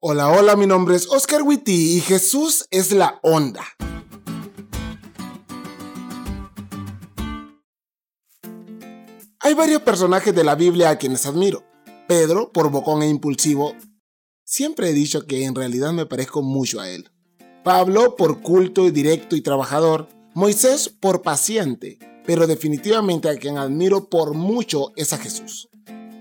Hola, hola, mi nombre es Oscar Witty y Jesús es la onda. Hay varios personajes de la Biblia a quienes admiro. Pedro, por bocón e impulsivo, siempre he dicho que en realidad me parezco mucho a él. Pablo, por culto y directo y trabajador. Moisés, por paciente. Pero definitivamente a quien admiro por mucho es a Jesús.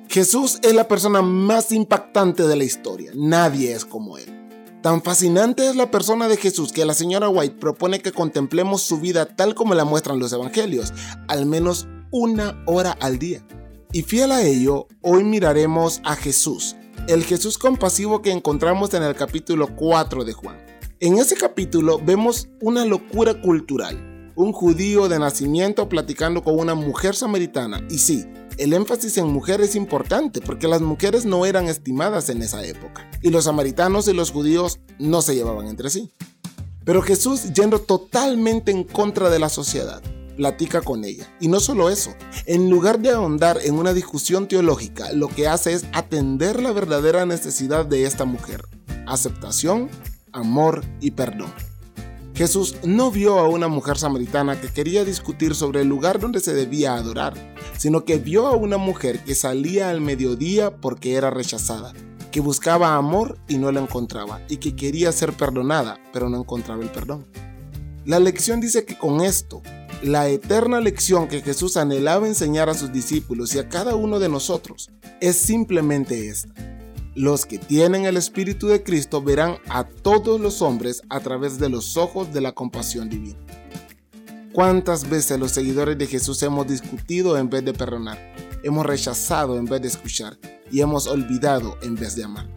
Jesús es la persona más impactante de la historia. Nadie es como él. Tan fascinante es la persona de Jesús que la señora White propone que contemplemos su vida tal como la muestran los evangelios, al menos una hora al día. Y fiel a ello, hoy miraremos a Jesús, el Jesús compasivo que encontramos en el capítulo 4 de Juan. En ese capítulo vemos una locura cultural, un judío de nacimiento platicando con una mujer samaritana, y sí, el énfasis en mujer es importante porque las mujeres no eran estimadas en esa época, y los samaritanos y los judíos no se llevaban entre sí. Pero Jesús, yendo totalmente en contra de la sociedad, platica con ella. Y no solo eso, en lugar de ahondar en una discusión teológica, lo que hace es atender la verdadera necesidad de esta mujer. Aceptación, amor y perdón. Jesús no vio a una mujer samaritana que quería discutir sobre el lugar donde se debía adorar, sino que vio a una mujer que salía al mediodía porque era rechazada, que buscaba amor y no lo encontraba, y que quería ser perdonada, pero no encontraba el perdón. La lección dice que con esto, la eterna lección que Jesús anhelaba enseñar a sus discípulos y a cada uno de nosotros es simplemente esta. Los que tienen el Espíritu de Cristo verán a todos los hombres a través de los ojos de la compasión divina. ¿Cuántas veces los seguidores de Jesús hemos discutido en vez de perdonar? Hemos rechazado en vez de escuchar y hemos olvidado en vez de amar.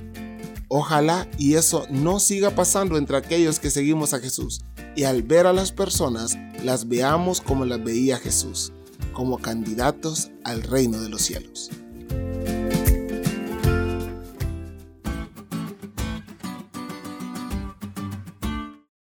Ojalá y eso no siga pasando entre aquellos que seguimos a Jesús y al ver a las personas las veamos como las veía Jesús, como candidatos al reino de los cielos.